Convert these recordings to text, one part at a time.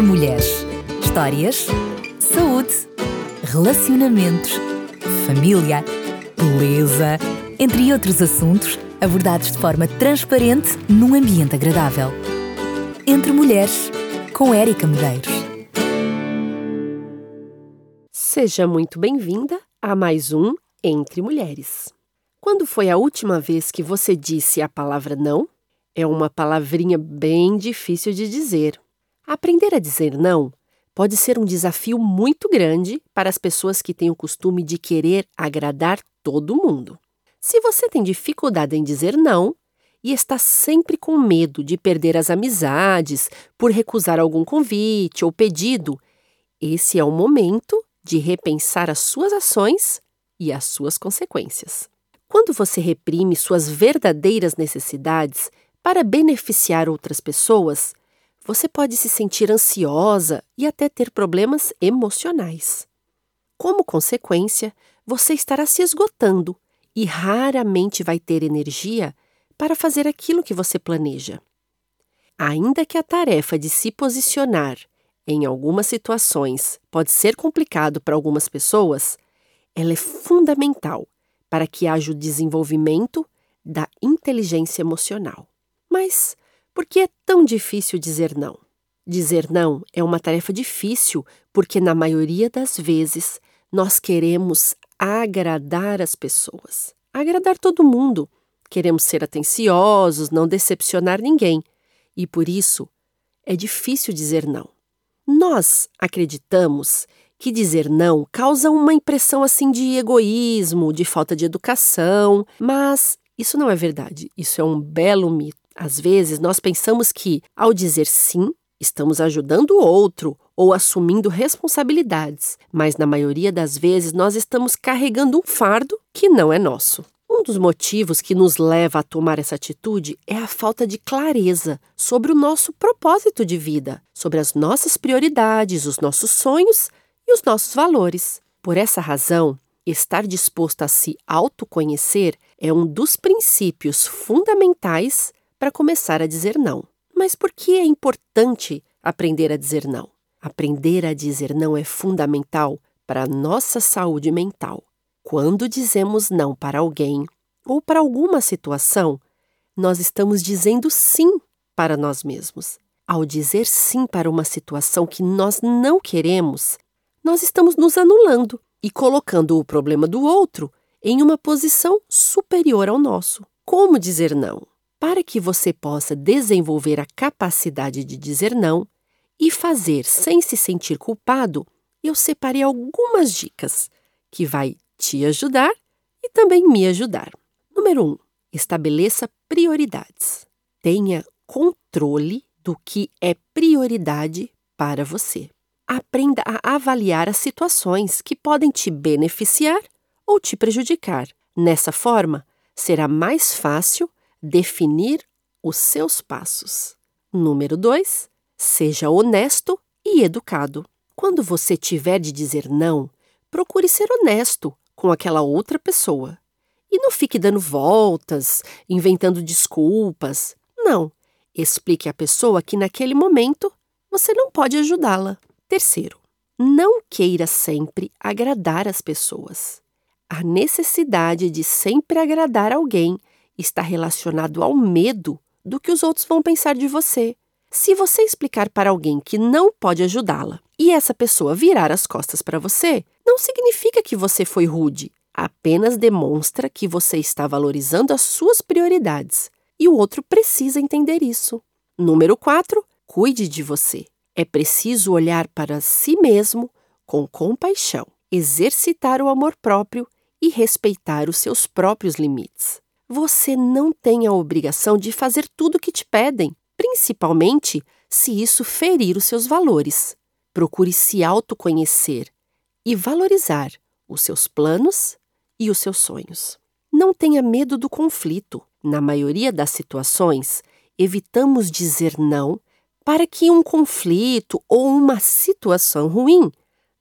Entre Mulheres. Histórias, saúde, relacionamentos, família, beleza, entre outros assuntos abordados de forma transparente num ambiente agradável. Entre Mulheres, com Érica Medeiros. Seja muito bem-vinda a mais um Entre Mulheres. Quando foi a última vez que você disse a palavra não? É uma palavrinha bem difícil de dizer. Aprender a dizer não pode ser um desafio muito grande para as pessoas que têm o costume de querer agradar todo mundo. Se você tem dificuldade em dizer não e está sempre com medo de perder as amizades por recusar algum convite ou pedido, esse é o momento de repensar as suas ações e as suas consequências. Quando você reprime suas verdadeiras necessidades para beneficiar outras pessoas, você pode se sentir ansiosa e até ter problemas emocionais. Como consequência, você estará se esgotando e raramente vai ter energia para fazer aquilo que você planeja. Ainda que a tarefa de se posicionar em algumas situações pode ser complicado para algumas pessoas, ela é fundamental para que haja o desenvolvimento da inteligência emocional. Mas por que é tão difícil dizer não? Dizer não é uma tarefa difícil porque, na maioria das vezes, nós queremos agradar as pessoas, agradar todo mundo. Queremos ser atenciosos, não decepcionar ninguém. E por isso é difícil dizer não. Nós acreditamos que dizer não causa uma impressão assim de egoísmo, de falta de educação, mas isso não é verdade. Isso é um belo mito. Às vezes nós pensamos que, ao dizer sim, estamos ajudando o outro ou assumindo responsabilidades, mas na maioria das vezes nós estamos carregando um fardo que não é nosso. Um dos motivos que nos leva a tomar essa atitude é a falta de clareza sobre o nosso propósito de vida, sobre as nossas prioridades, os nossos sonhos e os nossos valores. Por essa razão, estar disposto a se autoconhecer é um dos princípios fundamentais para começar a dizer não. Mas por que é importante aprender a dizer não? Aprender a dizer não é fundamental para a nossa saúde mental. Quando dizemos não para alguém ou para alguma situação, nós estamos dizendo sim para nós mesmos. Ao dizer sim para uma situação que nós não queremos, nós estamos nos anulando e colocando o problema do outro em uma posição superior ao nosso. Como dizer não? Para que você possa desenvolver a capacidade de dizer não e fazer sem se sentir culpado, eu separei algumas dicas que vai te ajudar e também me ajudar. Número 1. Um, estabeleça prioridades. Tenha controle do que é prioridade para você aprenda a avaliar as situações que podem te beneficiar ou te prejudicar. Nessa forma, será mais fácil definir os seus passos. Número 2. Seja honesto e educado. Quando você tiver de dizer não, procure ser honesto com aquela outra pessoa. E não fique dando voltas, inventando desculpas. Não. Explique à pessoa que naquele momento você não pode ajudá-la. Terceiro, não queira sempre agradar as pessoas. A necessidade de sempre agradar alguém está relacionado ao medo do que os outros vão pensar de você. Se você explicar para alguém que não pode ajudá-la e essa pessoa virar as costas para você, não significa que você foi rude, apenas demonstra que você está valorizando as suas prioridades e o outro precisa entender isso. Número 4. Cuide de você. É preciso olhar para si mesmo com compaixão, exercitar o amor próprio e respeitar os seus próprios limites. Você não tem a obrigação de fazer tudo o que te pedem, principalmente se isso ferir os seus valores. Procure se autoconhecer e valorizar os seus planos e os seus sonhos. Não tenha medo do conflito. Na maioria das situações, evitamos dizer não para que um conflito ou uma situação ruim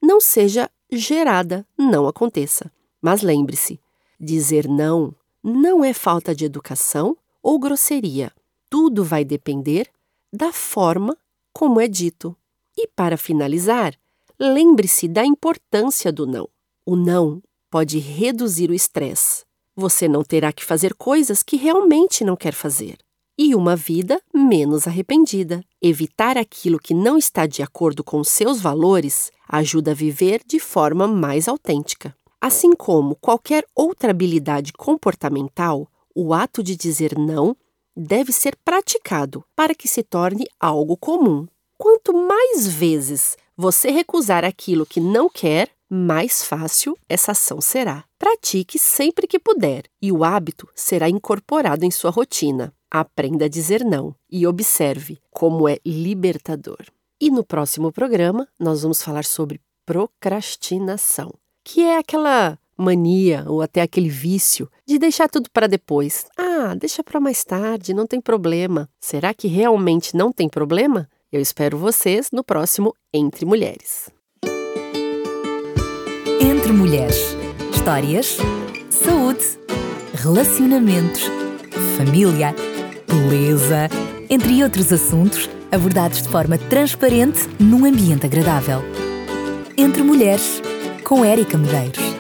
não seja gerada, não aconteça. Mas lembre-se, dizer não não é falta de educação ou grosseria. Tudo vai depender da forma como é dito. E para finalizar, lembre-se da importância do não. O não pode reduzir o estresse. Você não terá que fazer coisas que realmente não quer fazer. E uma vida menos arrependida. Evitar aquilo que não está de acordo com seus valores ajuda a viver de forma mais autêntica. Assim como qualquer outra habilidade comportamental, o ato de dizer não deve ser praticado para que se torne algo comum. Quanto mais vezes você recusar aquilo que não quer, mais fácil essa ação será. Pratique sempre que puder e o hábito será incorporado em sua rotina. Aprenda a dizer não e observe como é libertador. E no próximo programa, nós vamos falar sobre procrastinação, que é aquela mania ou até aquele vício de deixar tudo para depois. Ah, deixa para mais tarde, não tem problema. Será que realmente não tem problema? Eu espero vocês no próximo Entre Mulheres. Entre Mulheres. Histórias, saúde, relacionamentos, família, beleza, entre outros assuntos abordados de forma transparente num ambiente agradável. Entre Mulheres, com Érica Medeiros.